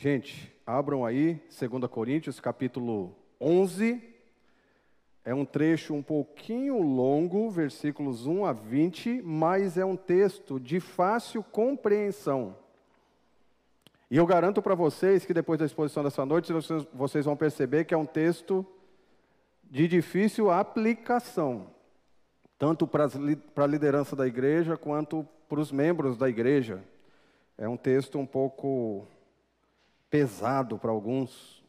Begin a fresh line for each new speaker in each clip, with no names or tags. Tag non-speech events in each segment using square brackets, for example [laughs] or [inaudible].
Gente, abram aí, 2 Coríntios, capítulo 11. É um trecho um pouquinho longo, versículos 1 a 20, mas é um texto de fácil compreensão. E eu garanto para vocês que depois da exposição dessa noite, vocês, vão perceber que é um texto de difícil aplicação, tanto para a liderança da igreja quanto para os membros da igreja. É um texto um pouco pesado para alguns,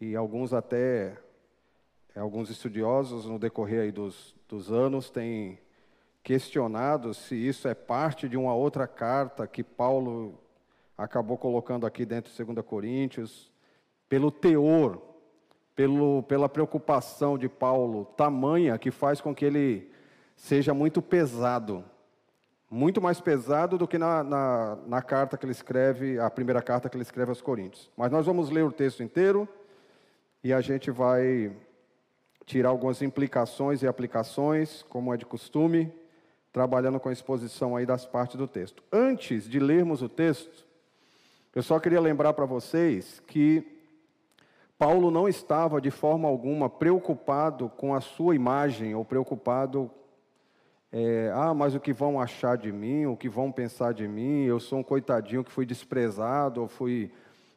e alguns até, alguns estudiosos no decorrer aí dos, dos anos têm questionado se isso é parte de uma outra carta que Paulo acabou colocando aqui dentro de 2 Coríntios, pelo teor, pelo, pela preocupação de Paulo tamanha que faz com que ele seja muito pesado. Muito mais pesado do que na, na, na carta que ele escreve, a primeira carta que ele escreve aos Coríntios. Mas nós vamos ler o texto inteiro e a gente vai tirar algumas implicações e aplicações, como é de costume, trabalhando com a exposição aí das partes do texto. Antes de lermos o texto, eu só queria lembrar para vocês que Paulo não estava de forma alguma preocupado com a sua imagem ou preocupado, é, ah, mas o que vão achar de mim, o que vão pensar de mim, eu sou um coitadinho que fui desprezado ou fui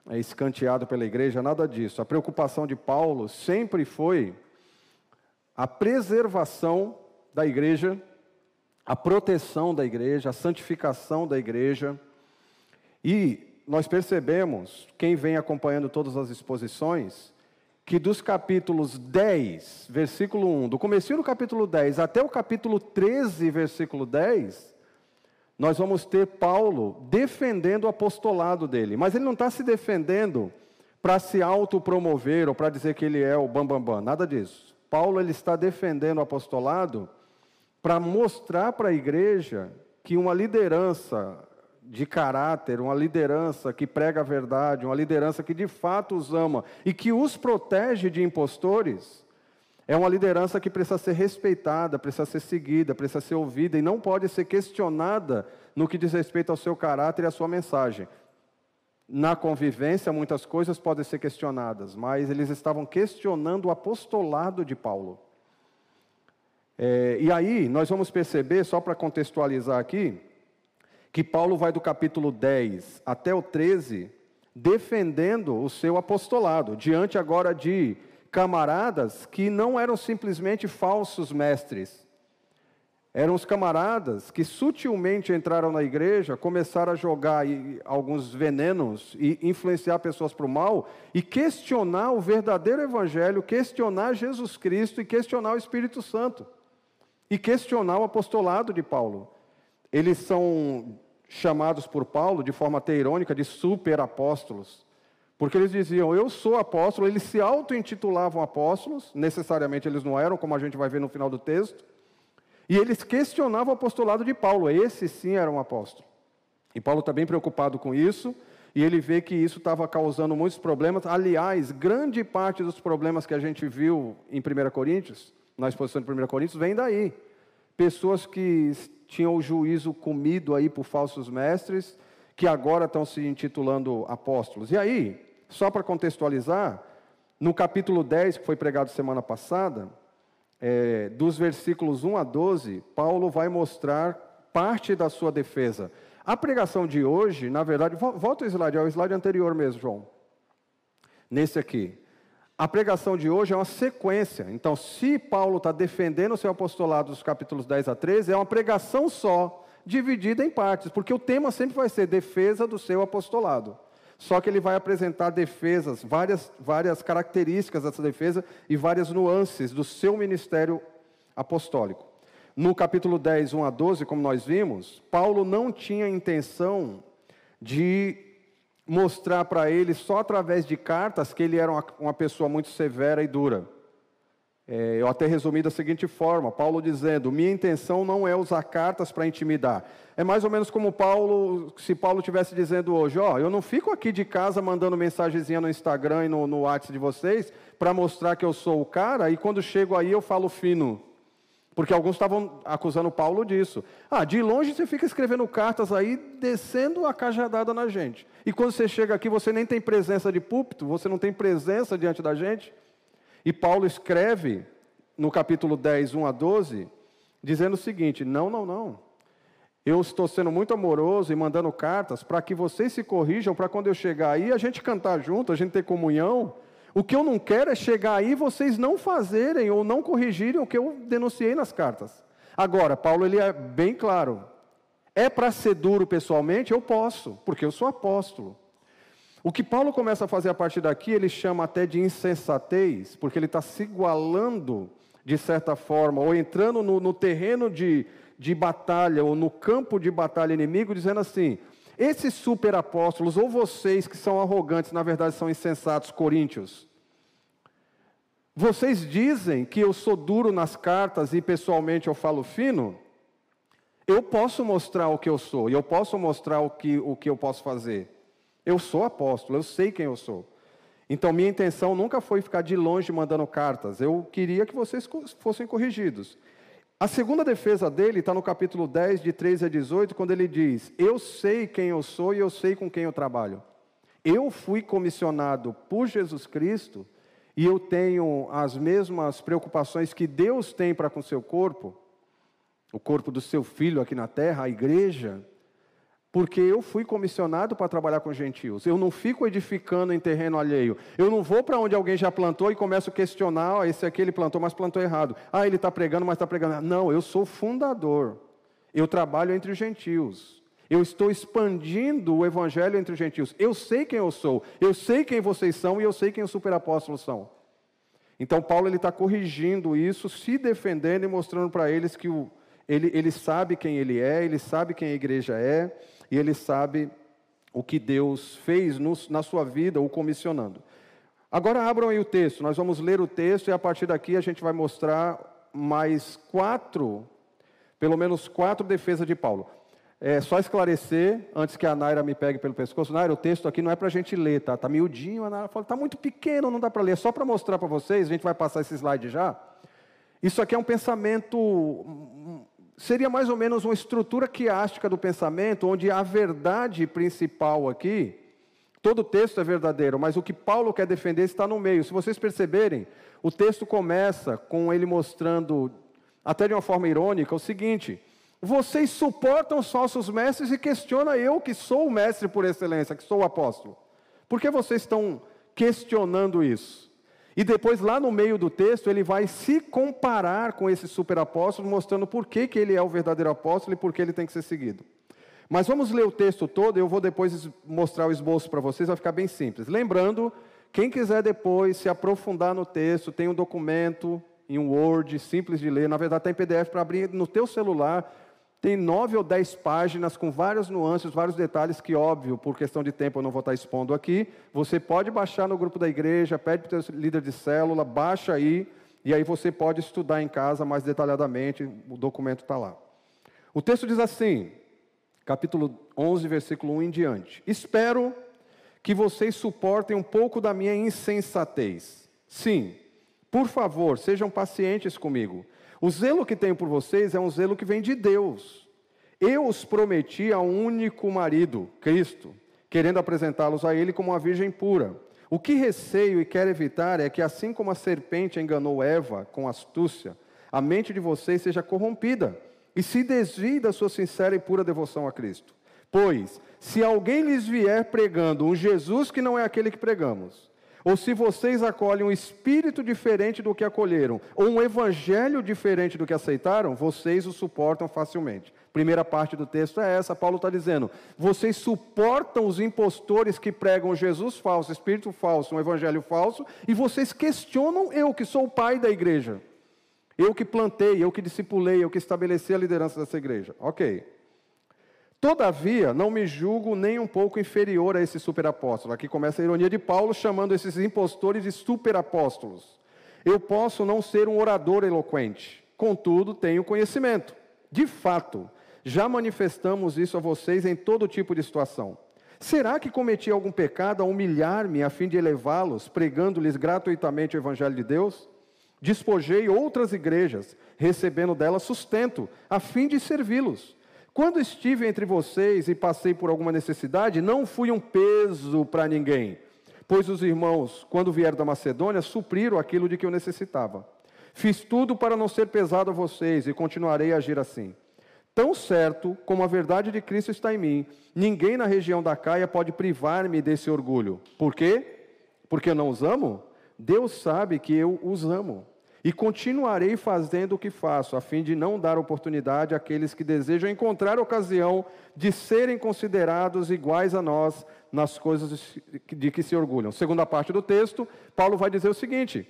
é, escanteado pela igreja, nada disso. A preocupação de Paulo sempre foi a preservação da igreja, a proteção da igreja, a santificação da igreja e nós percebemos, quem vem acompanhando todas as exposições, que dos capítulos 10, versículo 1, do começo do capítulo 10 até o capítulo 13, versículo 10, nós vamos ter Paulo defendendo o apostolado dele. Mas ele não está se defendendo para se autopromover ou para dizer que ele é o bambambam, bam, bam, nada disso. Paulo ele está defendendo o apostolado para mostrar para a igreja que uma liderança de caráter, uma liderança que prega a verdade, uma liderança que de fato os ama e que os protege de impostores, é uma liderança que precisa ser respeitada, precisa ser seguida, precisa ser ouvida e não pode ser questionada no que diz respeito ao seu caráter e à sua mensagem. Na convivência, muitas coisas podem ser questionadas, mas eles estavam questionando o apostolado de Paulo. É, e aí, nós vamos perceber, só para contextualizar aqui, que Paulo vai do capítulo 10 até o 13 defendendo o seu apostolado, diante agora de camaradas que não eram simplesmente falsos mestres. Eram os camaradas que sutilmente entraram na igreja, começaram a jogar alguns venenos e influenciar pessoas para o mal e questionar o verdadeiro evangelho, questionar Jesus Cristo e questionar o Espírito Santo. E questionar o apostolado de Paulo. Eles são chamados por Paulo, de forma até irônica, de superapóstolos. Porque eles diziam, eu sou apóstolo, eles se auto-intitulavam apóstolos, necessariamente eles não eram, como a gente vai ver no final do texto. E eles questionavam o apostolado de Paulo, esse sim era um apóstolo. E Paulo está bem preocupado com isso, e ele vê que isso estava causando muitos problemas. Aliás, grande parte dos problemas que a gente viu em 1 Coríntios, na exposição de 1 Coríntios, vem daí. Pessoas que tinham o juízo comido aí por falsos mestres, que agora estão se intitulando apóstolos. E aí, só para contextualizar, no capítulo 10, que foi pregado semana passada, é, dos versículos 1 a 12, Paulo vai mostrar parte da sua defesa. A pregação de hoje, na verdade, volta o slide, é o slide anterior mesmo, João. Nesse aqui. A pregação de hoje é uma sequência. Então, se Paulo está defendendo o seu apostolado dos capítulos 10 a 13, é uma pregação só, dividida em partes, porque o tema sempre vai ser defesa do seu apostolado. Só que ele vai apresentar defesas, várias, várias características dessa defesa e várias nuances do seu ministério apostólico. No capítulo 10, 1 a 12, como nós vimos, Paulo não tinha intenção de mostrar para ele só através de cartas que ele era uma, uma pessoa muito severa e dura. É, eu até resumi da seguinte forma: Paulo dizendo, minha intenção não é usar cartas para intimidar. É mais ou menos como Paulo, se Paulo estivesse dizendo hoje: ó, eu não fico aqui de casa mandando mensagenzinha no Instagram e no, no WhatsApp de vocês para mostrar que eu sou o cara, e quando chego aí eu falo fino. Porque alguns estavam acusando Paulo disso. Ah, de longe você fica escrevendo cartas aí, descendo a cajadada na gente. E quando você chega aqui, você nem tem presença de púlpito, você não tem presença diante da gente. E Paulo escreve no capítulo 10, 1 a 12, dizendo o seguinte: não, não, não. Eu estou sendo muito amoroso e mandando cartas para que vocês se corrijam, para quando eu chegar aí a gente cantar junto, a gente ter comunhão. O que eu não quero é chegar aí e vocês não fazerem ou não corrigirem o que eu denunciei nas cartas. Agora, Paulo ele é bem claro. É para ser duro pessoalmente? Eu posso, porque eu sou apóstolo. O que Paulo começa a fazer a partir daqui, ele chama até de insensatez, porque ele está se igualando, de certa forma, ou entrando no, no terreno de, de batalha, ou no campo de batalha inimigo, dizendo assim: esses superapóstolos, ou vocês que são arrogantes, na verdade são insensatos, coríntios, vocês dizem que eu sou duro nas cartas e pessoalmente eu falo fino? Eu posso mostrar o que eu sou, e eu posso mostrar o que, o que eu posso fazer. Eu sou apóstolo, eu sei quem eu sou. Então, minha intenção nunca foi ficar de longe mandando cartas. Eu queria que vocês fossem corrigidos. A segunda defesa dele está no capítulo 10, de 13 a 18, quando ele diz: Eu sei quem eu sou e eu sei com quem eu trabalho. Eu fui comissionado por Jesus Cristo e eu tenho as mesmas preocupações que Deus tem para com seu corpo, o corpo do seu filho aqui na terra, a igreja. Porque eu fui comissionado para trabalhar com gentios. Eu não fico edificando em terreno alheio. Eu não vou para onde alguém já plantou e começo a questionar: ah, esse aqui ele plantou, mas plantou errado. Ah, ele está pregando, mas está pregando. Não, eu sou fundador. Eu trabalho entre os gentios. Eu estou expandindo o evangelho entre os gentios. Eu sei quem eu sou. Eu sei quem vocês são e eu sei quem os superapóstolos são. Então, Paulo está corrigindo isso, se defendendo e mostrando para eles que o, ele, ele sabe quem ele é, ele sabe quem a igreja é e ele sabe o que Deus fez na sua vida, o comissionando. Agora abram aí o texto, nós vamos ler o texto e a partir daqui a gente vai mostrar mais quatro, pelo menos quatro defesas de Paulo. É só esclarecer, antes que a Naira me pegue pelo pescoço. Naira, o texto aqui não é para a gente ler, tá? Está miudinho. A Naira fala, está muito pequeno, não dá para ler. Só para mostrar para vocês, a gente vai passar esse slide já. Isso aqui é um pensamento seria mais ou menos uma estrutura quiástica do pensamento, onde a verdade principal aqui, todo o texto é verdadeiro, mas o que Paulo quer defender está no meio. Se vocês perceberem, o texto começa com ele mostrando, até de uma forma irônica, o seguinte: vocês suportam os falsos mestres e questionam eu que sou o mestre por excelência, que sou o apóstolo. Por que vocês estão questionando isso? E depois, lá no meio do texto, ele vai se comparar com esse superapóstolo, mostrando por que, que ele é o verdadeiro apóstolo e por que ele tem que ser seguido. Mas vamos ler o texto todo, eu vou depois mostrar o esboço para vocês, vai ficar bem simples. Lembrando, quem quiser depois se aprofundar no texto, tem um documento em um Word, simples de ler, na verdade está em PDF para abrir no teu celular, tem nove ou dez páginas com várias nuances, vários detalhes que, óbvio, por questão de tempo eu não vou estar expondo aqui. Você pode baixar no grupo da igreja, pede para o teu líder de célula, baixa aí, e aí você pode estudar em casa mais detalhadamente, o documento está lá. O texto diz assim, capítulo 11, versículo 1 em diante: Espero que vocês suportem um pouco da minha insensatez. Sim, por favor, sejam pacientes comigo. O zelo que tenho por vocês é um zelo que vem de Deus. Eu os prometi a um único marido, Cristo, querendo apresentá-los a Ele como uma virgem pura. O que receio e quero evitar é que, assim como a serpente enganou Eva com astúcia, a mente de vocês seja corrompida e se desvie da sua sincera e pura devoção a Cristo. Pois, se alguém lhes vier pregando um Jesus que não é aquele que pregamos, ou se vocês acolhem um espírito diferente do que acolheram, ou um evangelho diferente do que aceitaram, vocês o suportam facilmente. Primeira parte do texto é essa, Paulo está dizendo: vocês suportam os impostores que pregam Jesus falso, espírito falso, um evangelho falso, e vocês questionam eu, que sou o pai da igreja. Eu que plantei, eu que discipulei, eu que estabeleci a liderança dessa igreja. Ok. Todavia, não me julgo nem um pouco inferior a esse superapóstolo. Aqui começa a ironia de Paulo chamando esses impostores de superapóstolos. Eu posso não ser um orador eloquente, contudo, tenho conhecimento. De fato, já manifestamos isso a vocês em todo tipo de situação. Será que cometi algum pecado a humilhar-me a fim de elevá-los, pregando-lhes gratuitamente o Evangelho de Deus? Despojei outras igrejas, recebendo delas sustento, a fim de servi-los. Quando estive entre vocês e passei por alguma necessidade, não fui um peso para ninguém, pois os irmãos, quando vieram da Macedônia, supriram aquilo de que eu necessitava. Fiz tudo para não ser pesado a vocês e continuarei a agir assim. Tão certo como a verdade de Cristo está em mim, ninguém na região da Caia pode privar-me desse orgulho. Por quê? Porque eu não os amo? Deus sabe que eu os amo. E continuarei fazendo o que faço, a fim de não dar oportunidade àqueles que desejam encontrar ocasião de serem considerados iguais a nós nas coisas de que se orgulham. Segunda parte do texto, Paulo vai dizer o seguinte: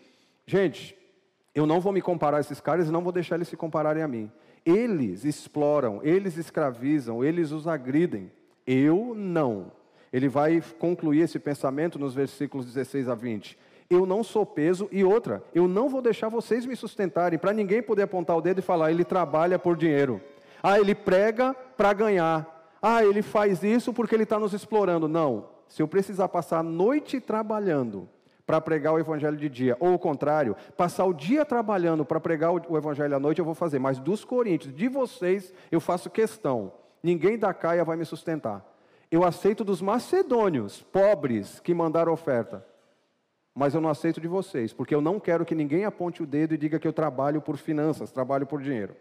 gente, eu não vou me comparar a esses caras e não vou deixar eles se compararem a mim. Eles exploram, eles escravizam, eles os agridem. Eu não. Ele vai concluir esse pensamento nos versículos 16 a 20 eu não sou peso, e outra, eu não vou deixar vocês me sustentarem, para ninguém poder apontar o dedo e falar, ele trabalha por dinheiro. Ah, ele prega para ganhar. Ah, ele faz isso porque ele está nos explorando. Não. Se eu precisar passar a noite trabalhando para pregar o evangelho de dia, ou o contrário, passar o dia trabalhando para pregar o evangelho à noite, eu vou fazer. Mas dos coríntios, de vocês, eu faço questão. Ninguém da caia vai me sustentar. Eu aceito dos macedônios, pobres, que mandaram oferta mas eu não aceito de vocês, porque eu não quero que ninguém aponte o dedo e diga que eu trabalho por finanças, trabalho por dinheiro.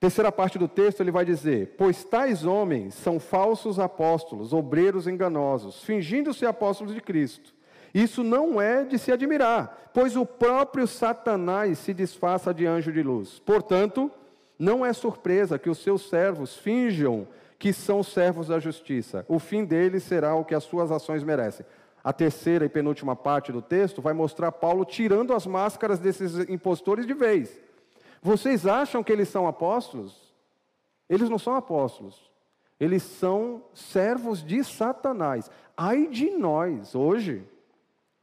Terceira parte do texto ele vai dizer: Pois tais homens são falsos apóstolos, obreiros enganosos, fingindo-se apóstolos de Cristo. Isso não é de se admirar, pois o próprio Satanás se disfarça de anjo de luz. Portanto, não é surpresa que os seus servos finjam que são servos da justiça. O fim deles será o que as suas ações merecem a terceira e penúltima parte do texto vai mostrar Paulo tirando as máscaras desses impostores de vez. Vocês acham que eles são apóstolos? Eles não são apóstolos. Eles são servos de Satanás. Ai de nós hoje.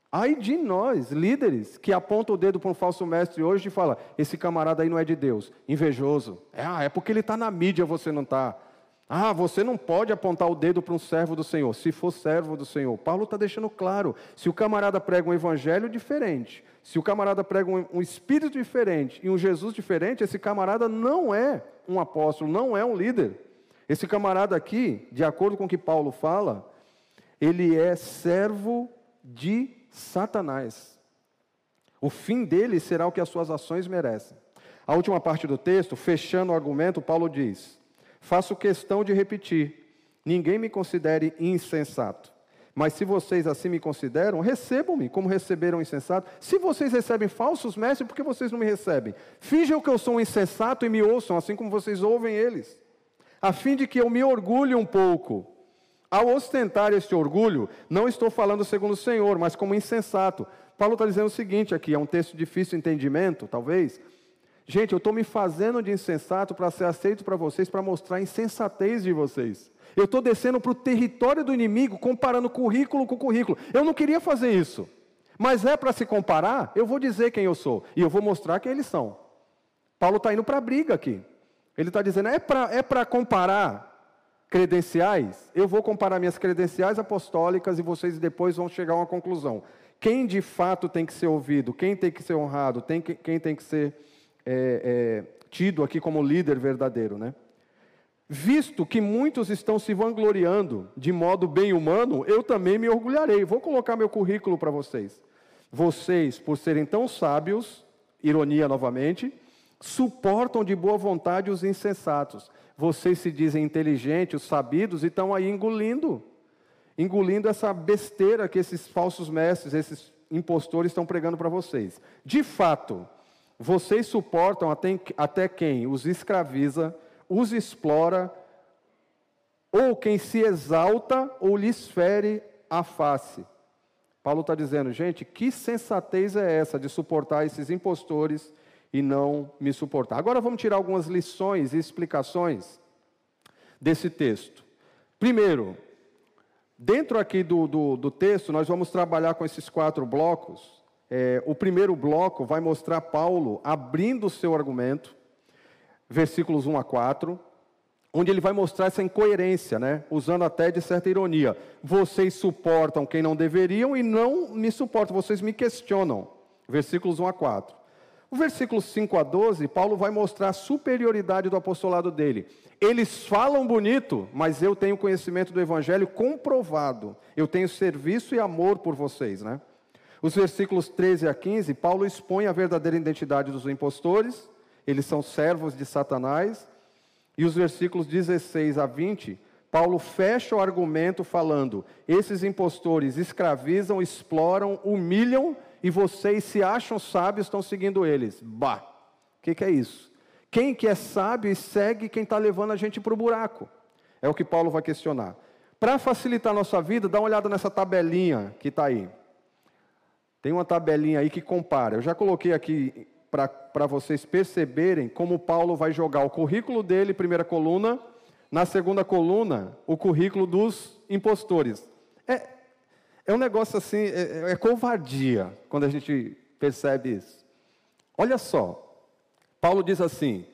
Ai de nós, líderes, que apontam o dedo para um falso mestre hoje e fala: esse camarada aí não é de Deus, invejoso. É, ah, é porque ele está na mídia, você não está. Ah, você não pode apontar o dedo para um servo do Senhor, se for servo do Senhor. Paulo está deixando claro: se o camarada prega um evangelho diferente, se o camarada prega um, espírito diferente e um Jesus diferente, esse camarada não é um apóstolo, não é um líder. Esse camarada aqui, de acordo com o que Paulo fala, ele é servo de Satanás. O fim dele será o que as suas ações merecem. A última parte do texto, fechando o argumento, Paulo diz: Faço questão de repetir: ninguém me considere insensato. Mas se vocês assim me consideram, recebam-me como receberam insensato. Se vocês recebem falsos mestres, por que vocês não me recebem? Finjam que eu sou um insensato e me ouçam, assim como vocês ouvem eles, a fim de que eu me orgulhe um pouco. Ao ostentar este orgulho, não estou falando segundo o Senhor, mas como insensato. Paulo está dizendo o seguinte aqui, é um texto difícil de entendimento, talvez, Gente, eu estou me fazendo de insensato para ser aceito para vocês, para mostrar a insensatez de vocês. Eu estou descendo para o território do inimigo, comparando currículo com currículo. Eu não queria fazer isso. Mas é para se comparar, eu vou dizer quem eu sou. E eu vou mostrar quem eles são. Paulo está indo para a briga aqui. Ele está dizendo, é para é comparar credenciais? Eu vou comparar minhas credenciais apostólicas e vocês depois vão chegar a uma conclusão. Quem de fato tem que ser ouvido? Quem tem que ser honrado? Tem que, quem tem que ser é, é, tido aqui como líder verdadeiro, né? Visto que muitos estão se vangloriando de modo bem humano, eu também me orgulharei. Vou colocar meu currículo para vocês. Vocês, por serem tão sábios, ironia novamente, suportam de boa vontade os insensatos. Vocês se dizem inteligentes, sabidos e estão aí engolindo engolindo essa besteira que esses falsos mestres, esses impostores estão pregando para vocês. De fato, vocês suportam até, até quem os escraviza, os explora, ou quem se exalta ou lhes fere a face. Paulo está dizendo, gente, que sensatez é essa de suportar esses impostores e não me suportar? Agora vamos tirar algumas lições e explicações desse texto. Primeiro, dentro aqui do, do, do texto, nós vamos trabalhar com esses quatro blocos. É, o primeiro bloco vai mostrar Paulo abrindo o seu argumento, versículos 1 a 4, onde ele vai mostrar essa incoerência, né? usando até de certa ironia. Vocês suportam quem não deveriam e não me suportam, vocês me questionam. versículos 1 a 4. O versículo 5 a 12, Paulo vai mostrar a superioridade do apostolado dele. Eles falam bonito, mas eu tenho conhecimento do evangelho comprovado. Eu tenho serviço e amor por vocês, né? Os versículos 13 a 15, Paulo expõe a verdadeira identidade dos impostores, eles são servos de Satanás. E os versículos 16 a 20, Paulo fecha o argumento falando: esses impostores escravizam, exploram, humilham e vocês se acham sábios estão seguindo eles. Bah, o que, que é isso? Quem que é sábio e segue quem está levando a gente para o buraco? É o que Paulo vai questionar. Para facilitar a nossa vida, dá uma olhada nessa tabelinha que está aí. Tem uma tabelinha aí que compara. Eu já coloquei aqui para vocês perceberem como Paulo vai jogar o currículo dele, primeira coluna, na segunda coluna, o currículo dos impostores. É, é um negócio assim, é, é covardia quando a gente percebe isso. Olha só, Paulo diz assim: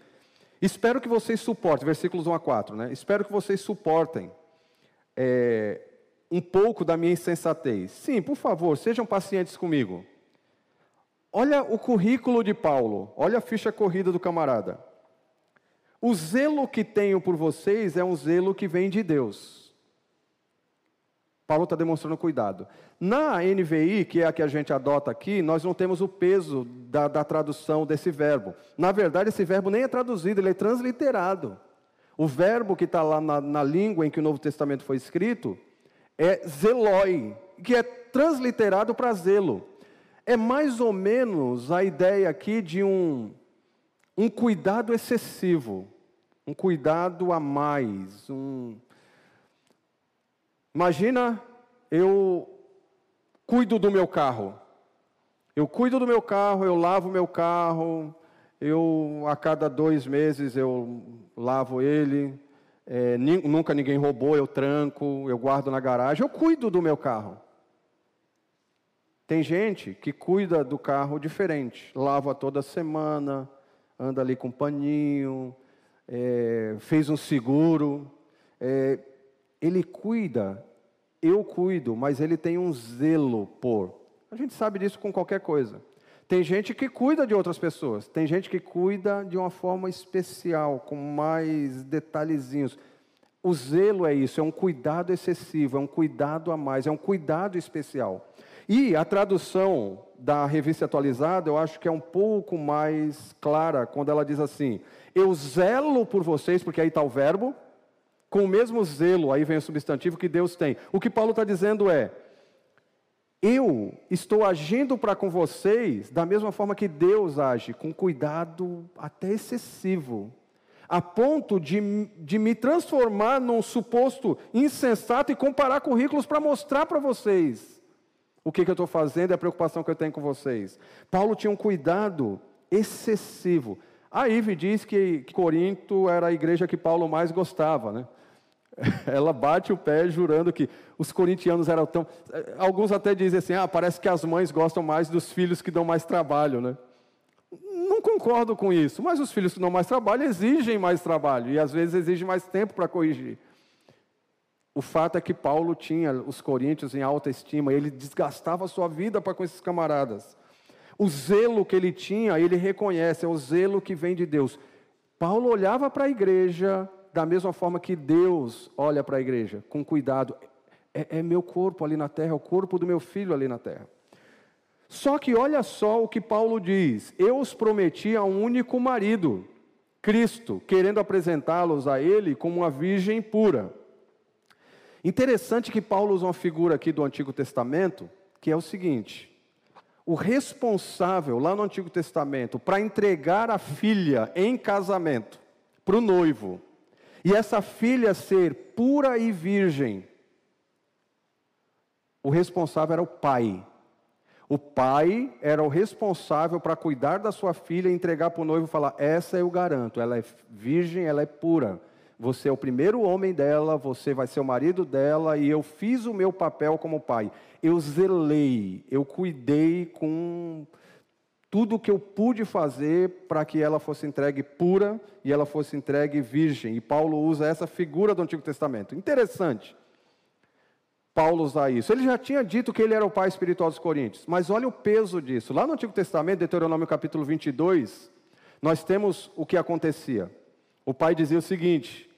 Espero que vocês suportem, versículos 1 a 4, né? Espero que vocês suportem é, um pouco da minha insensatez. Sim, por favor, sejam pacientes comigo. Olha o currículo de Paulo, olha a ficha corrida do camarada. O zelo que tenho por vocês é um zelo que vem de Deus. Paulo está demonstrando cuidado. Na NVI, que é a que a gente adota aqui, nós não temos o peso da, da tradução desse verbo. Na verdade, esse verbo nem é traduzido, ele é transliterado. O verbo que está lá na, na língua em que o Novo Testamento foi escrito é zeloi, que é transliterado para zelo é mais ou menos a ideia aqui de um, um cuidado excessivo, um cuidado a mais. Um... Imagina eu cuido do meu carro. Eu cuido do meu carro, eu lavo meu carro, eu a cada dois meses eu lavo ele. É, nunca ninguém roubou, eu tranco, eu guardo na garagem, eu cuido do meu carro. Tem gente que cuida do carro diferente, lava toda semana, anda ali com paninho, é, fez um seguro. É, ele cuida, eu cuido, mas ele tem um zelo por. A gente sabe disso com qualquer coisa. Tem gente que cuida de outras pessoas, tem gente que cuida de uma forma especial, com mais detalhezinhos. O zelo é isso, é um cuidado excessivo, é um cuidado a mais, é um cuidado especial. E a tradução da revista atualizada, eu acho que é um pouco mais clara quando ela diz assim: Eu zelo por vocês, porque aí está o verbo, com o mesmo zelo, aí vem o substantivo que Deus tem. O que Paulo está dizendo é: Eu estou agindo para com vocês da mesma forma que Deus age, com cuidado até excessivo, a ponto de, de me transformar num suposto insensato e comparar currículos para mostrar para vocês o que, que eu estou fazendo e a preocupação que eu tenho com vocês. Paulo tinha um cuidado excessivo. A Ive diz que Corinto era a igreja que Paulo mais gostava, né? [laughs] Ela bate o pé jurando que os corintianos eram tão. Alguns até dizem assim: ah, parece que as mães gostam mais dos filhos que dão mais trabalho, né? Não concordo com isso, mas os filhos que dão mais trabalho exigem mais trabalho e às vezes exigem mais tempo para corrigir. O fato é que Paulo tinha os coríntios em alta estima, ele desgastava a sua vida para com esses camaradas. O zelo que ele tinha, ele reconhece, é o zelo que vem de Deus. Paulo olhava para a igreja da mesma forma que Deus olha para a igreja, com cuidado. É, é meu corpo ali na terra, é o corpo do meu filho ali na terra. Só que olha só o que Paulo diz: Eu os prometi a um único marido, Cristo, querendo apresentá-los a ele como uma virgem pura. Interessante que Paulo usa uma figura aqui do Antigo Testamento, que é o seguinte: o responsável lá no Antigo Testamento para entregar a filha em casamento para o noivo, e essa filha ser pura e virgem, o responsável era o pai. O pai era o responsável para cuidar da sua filha e entregar para o noivo e falar: Essa eu garanto, ela é virgem, ela é pura você é o primeiro homem dela, você vai ser o marido dela, e eu fiz o meu papel como pai. Eu zelei, eu cuidei com tudo o que eu pude fazer para que ela fosse entregue pura e ela fosse entregue virgem. E Paulo usa essa figura do Antigo Testamento. Interessante. Paulo usar isso? Ele já tinha dito que ele era o pai espiritual dos coríntios, mas olha o peso disso. Lá no Antigo Testamento, Deuteronômio capítulo 22, nós temos o que acontecia. O pai dizia o seguinte: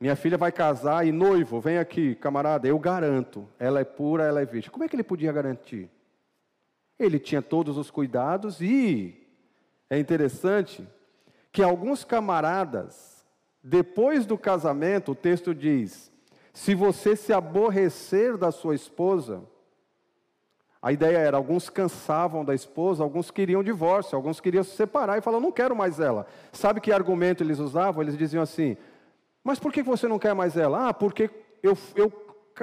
Minha filha vai casar e noivo, vem aqui, camarada, eu garanto, ela é pura, ela é virgem. Como é que ele podia garantir? Ele tinha todos os cuidados e é interessante que alguns camaradas, depois do casamento, o texto diz: se você se aborrecer da sua esposa, a ideia era, alguns cansavam da esposa, alguns queriam divórcio, alguns queriam se separar e falavam, não quero mais ela. Sabe que argumento eles usavam? Eles diziam assim, mas por que você não quer mais ela? Ah, porque eu, eu,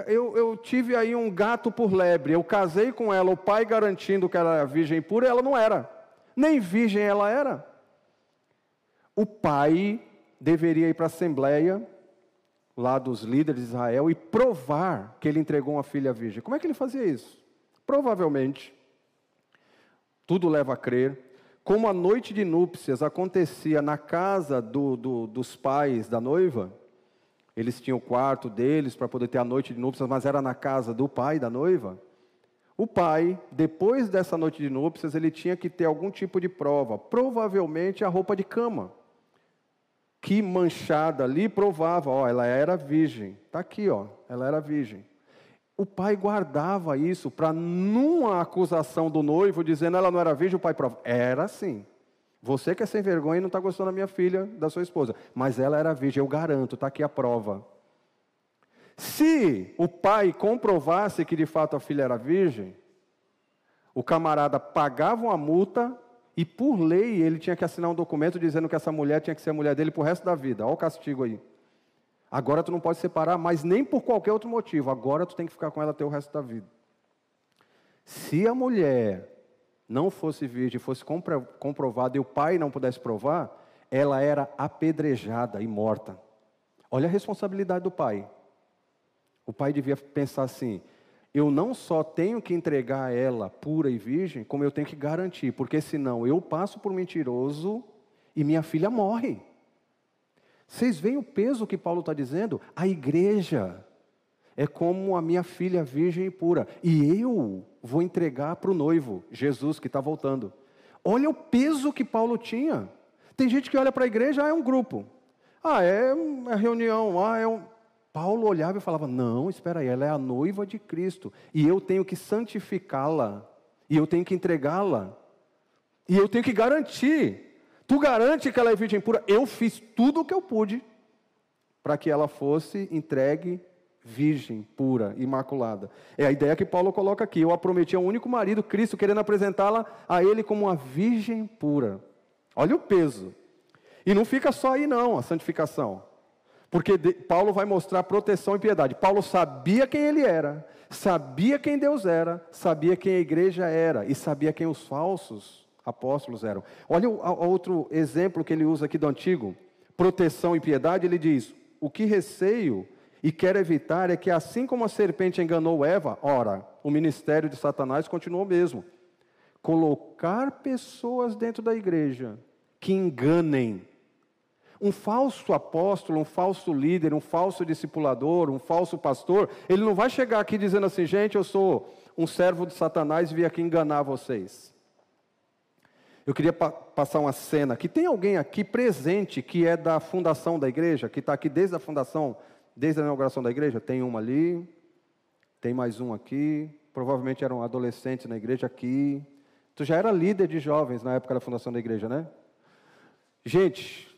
eu, eu tive aí um gato por lebre, eu casei com ela, o pai garantindo que ela era virgem pura, ela não era. Nem virgem ela era. O pai deveria ir para a assembleia, lá dos líderes de Israel, e provar que ele entregou uma filha virgem. Como é que ele fazia isso? Provavelmente, tudo leva a crer, como a noite de núpcias acontecia na casa do, do, dos pais da noiva, eles tinham o quarto deles para poder ter a noite de núpcias, mas era na casa do pai da noiva. O pai, depois dessa noite de núpcias, ele tinha que ter algum tipo de prova, provavelmente a roupa de cama, que manchada ali provava, ó, ela era virgem. Está aqui, ó, ela era virgem. O pai guardava isso para, numa acusação do noivo, dizendo ela não era virgem, o pai prova. Era sim. Você que é sem vergonha e não está gostando da minha filha, da sua esposa. Mas ela era virgem, eu garanto, está aqui a prova. Se o pai comprovasse que de fato a filha era virgem, o camarada pagava uma multa e, por lei, ele tinha que assinar um documento dizendo que essa mulher tinha que ser a mulher dele para o resto da vida. Olha o castigo aí. Agora tu não pode separar, mas nem por qualquer outro motivo. Agora tu tem que ficar com ela até o resto da vida. Se a mulher não fosse virgem, fosse comprovada e o pai não pudesse provar, ela era apedrejada e morta. Olha a responsabilidade do pai. O pai devia pensar assim: eu não só tenho que entregar ela pura e virgem, como eu tenho que garantir, porque senão eu passo por mentiroso e minha filha morre. Vocês veem o peso que Paulo está dizendo? A igreja é como a minha filha virgem e pura, e eu vou entregar para o noivo, Jesus, que está voltando. Olha o peso que Paulo tinha. Tem gente que olha para a igreja, ah, é um grupo. Ah, é uma reunião, ah, é um. Paulo olhava e falava: Não, espera aí, ela é a noiva de Cristo, e eu tenho que santificá-la, e eu tenho que entregá-la, e eu tenho que garantir Tu garante que ela é virgem pura? Eu fiz tudo o que eu pude para que ela fosse entregue virgem, pura, imaculada. É a ideia que Paulo coloca aqui. Eu a prometi ao único marido, Cristo, querendo apresentá-la a ele como uma virgem pura. Olha o peso. E não fica só aí, não, a santificação. Porque Paulo vai mostrar proteção e piedade. Paulo sabia quem ele era, sabia quem Deus era, sabia quem a igreja era e sabia quem os falsos apóstolos eram. Olha o outro exemplo que ele usa aqui do antigo, proteção e piedade, ele diz: "O que receio e quero evitar é que assim como a serpente enganou Eva, ora, o ministério de Satanás continuou mesmo. Colocar pessoas dentro da igreja que enganem um falso apóstolo, um falso líder, um falso discipulador, um falso pastor, ele não vai chegar aqui dizendo assim, gente, eu sou um servo de Satanás e vim aqui enganar vocês. Eu queria pa passar uma cena que tem alguém aqui presente que é da fundação da igreja, que está aqui desde a fundação, desde a inauguração da igreja. Tem uma ali, tem mais um aqui. Provavelmente eram adolescentes na igreja aqui. Tu já era líder de jovens na época da fundação da igreja, né? Gente,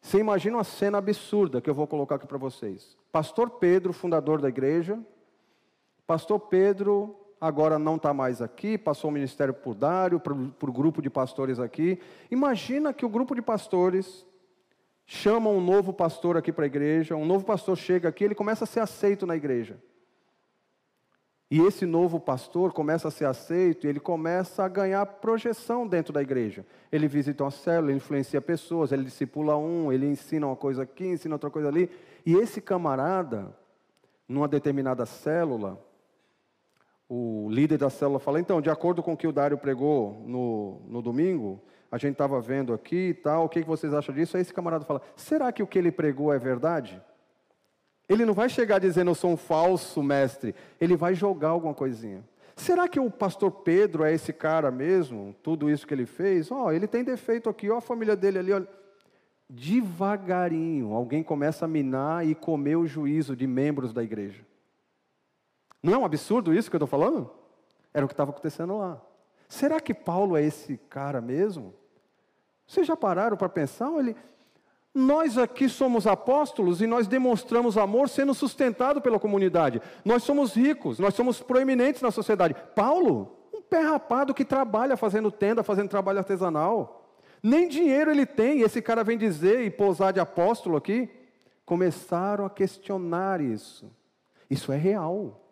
você imagina uma cena absurda que eu vou colocar aqui para vocês. Pastor Pedro, fundador da igreja. Pastor Pedro agora não está mais aqui, passou o ministério por Dário, o grupo de pastores aqui. Imagina que o grupo de pastores chama um novo pastor aqui para a igreja, um novo pastor chega aqui, ele começa a ser aceito na igreja. E esse novo pastor começa a ser aceito e ele começa a ganhar projeção dentro da igreja. Ele visita uma célula, ele influencia pessoas, ele discipula um, ele ensina uma coisa aqui, ensina outra coisa ali. E esse camarada, numa determinada célula, o líder da célula fala, então, de acordo com o que o Dário pregou no, no domingo, a gente estava vendo aqui e tal, o que, que vocês acham disso? Aí esse camarada fala, será que o que ele pregou é verdade? Ele não vai chegar dizendo eu sou um falso mestre. Ele vai jogar alguma coisinha. Será que o pastor Pedro é esse cara mesmo? Tudo isso que ele fez? Ó, oh, ele tem defeito aqui, ó, a família dele ali, olha. Devagarinho, alguém começa a minar e comer o juízo de membros da igreja. Não é um absurdo isso que eu estou falando? Era o que estava acontecendo lá. Será que Paulo é esse cara mesmo? Vocês já pararam para pensar? Ele, nós aqui somos apóstolos e nós demonstramos amor sendo sustentado pela comunidade. Nós somos ricos, nós somos proeminentes na sociedade. Paulo, um pé rapado que trabalha fazendo tenda, fazendo trabalho artesanal. Nem dinheiro ele tem, esse cara vem dizer e pousar de apóstolo aqui. Começaram a questionar isso. Isso é real.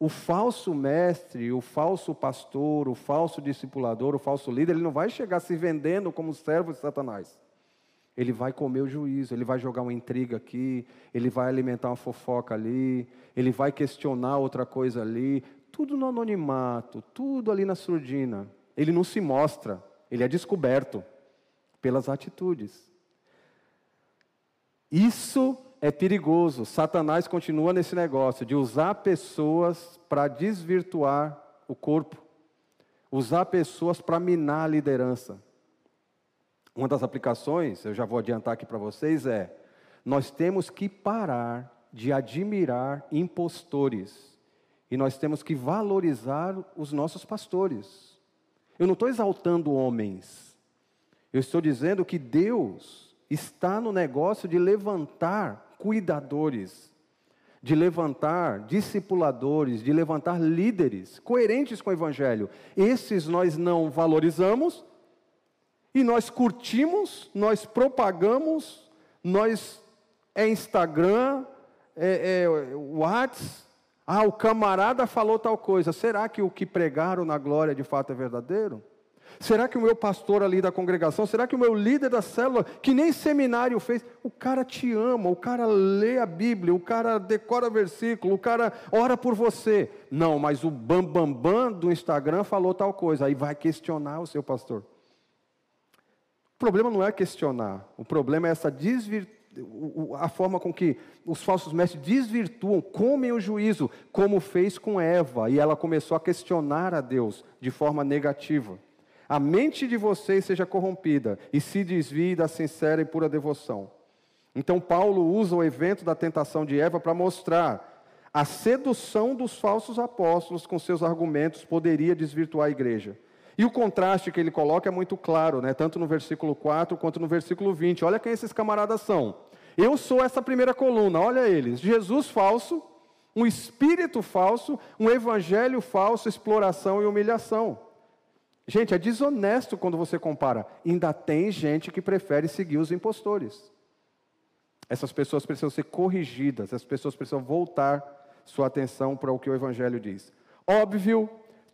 O falso mestre, o falso pastor, o falso discipulador, o falso líder, ele não vai chegar se vendendo como servo de Satanás. Ele vai comer o juízo, ele vai jogar uma intriga aqui, ele vai alimentar uma fofoca ali, ele vai questionar outra coisa ali, tudo no anonimato, tudo ali na surdina. Ele não se mostra, ele é descoberto pelas atitudes. Isso é perigoso. Satanás continua nesse negócio de usar pessoas para desvirtuar o corpo, usar pessoas para minar a liderança. Uma das aplicações, eu já vou adiantar aqui para vocês, é: nós temos que parar de admirar impostores e nós temos que valorizar os nossos pastores. Eu não estou exaltando homens, eu estou dizendo que Deus está no negócio de levantar cuidadores, de levantar discipuladores, de levantar líderes coerentes com o Evangelho. Esses nós não valorizamos, e nós curtimos, nós propagamos, nós é Instagram, é, é WhatsApp. Ah, o camarada falou tal coisa. Será que o que pregaram na glória de fato é verdadeiro? Será que o meu pastor ali da congregação, será que o meu líder da célula, que nem seminário fez, o cara te ama, o cara lê a Bíblia, o cara decora versículo, o cara ora por você. Não, mas o bambambam bam, bam do Instagram falou tal coisa, aí vai questionar o seu pastor. O problema não é questionar, o problema é essa a forma com que os falsos mestres desvirtuam, comem o juízo, como fez com Eva, e ela começou a questionar a Deus de forma negativa. A mente de vocês seja corrompida e se desvie da sincera e pura devoção. Então, Paulo usa o evento da tentação de Eva para mostrar a sedução dos falsos apóstolos com seus argumentos poderia desvirtuar a igreja. E o contraste que ele coloca é muito claro, né? tanto no versículo 4 quanto no versículo 20. Olha quem esses camaradas são. Eu sou essa primeira coluna, olha eles: Jesus falso, um espírito falso, um evangelho falso, exploração e humilhação. Gente, é desonesto quando você compara. Ainda tem gente que prefere seguir os impostores. Essas pessoas precisam ser corrigidas, essas pessoas precisam voltar sua atenção para o que o Evangelho diz. Óbvio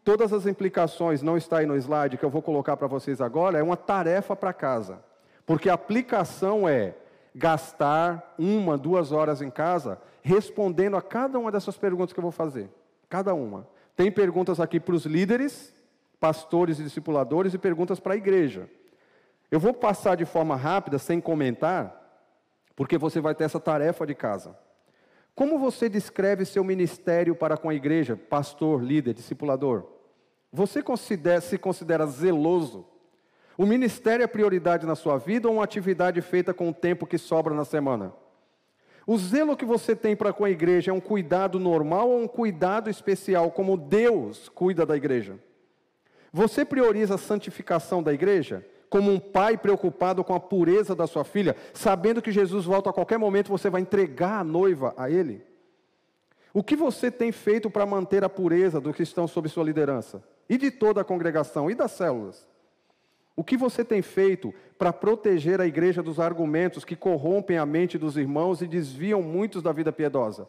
Todas as implicações, não está aí no slide, que eu vou colocar para vocês agora, é uma tarefa para casa. Porque a aplicação é gastar uma, duas horas em casa respondendo a cada uma dessas perguntas que eu vou fazer. Cada uma. Tem perguntas aqui para os líderes, pastores e discipuladores e perguntas para a igreja. Eu vou passar de forma rápida, sem comentar, porque você vai ter essa tarefa de casa. Como você descreve seu ministério para com a igreja, pastor, líder, discipulador? Você considera, se considera zeloso? O ministério é prioridade na sua vida ou uma atividade feita com o tempo que sobra na semana? O zelo que você tem para com a igreja é um cuidado normal ou um cuidado especial, como Deus cuida da igreja? Você prioriza a santificação da igreja? Como um pai preocupado com a pureza da sua filha, sabendo que Jesus volta a qualquer momento, você vai entregar a noiva a ele? O que você tem feito para manter a pureza dos que estão sob sua liderança? E de toda a congregação e das células? O que você tem feito para proteger a igreja dos argumentos que corrompem a mente dos irmãos e desviam muitos da vida piedosa?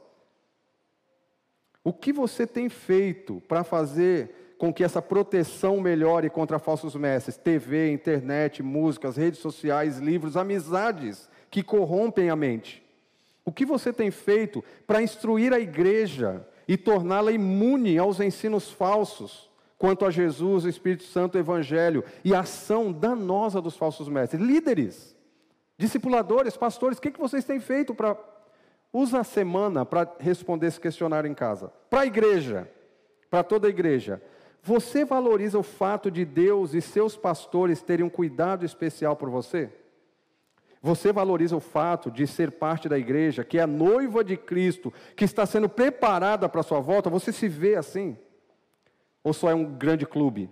O que você tem feito para fazer com que essa proteção melhore contra falsos mestres, TV, internet, músicas, redes sociais, livros, amizades que corrompem a mente. O que você tem feito para instruir a igreja e torná-la imune aos ensinos falsos quanto a Jesus, o Espírito Santo, o Evangelho e a ação danosa dos falsos mestres? Líderes, discipuladores, pastores, o que, que vocês têm feito para Usa a semana para responder esse questionário em casa. Para a igreja, para toda a igreja. Você valoriza o fato de Deus e seus pastores terem um cuidado especial por você? Você valoriza o fato de ser parte da igreja, que é a noiva de Cristo, que está sendo preparada para a sua volta? Você se vê assim? Ou só é um grande clube?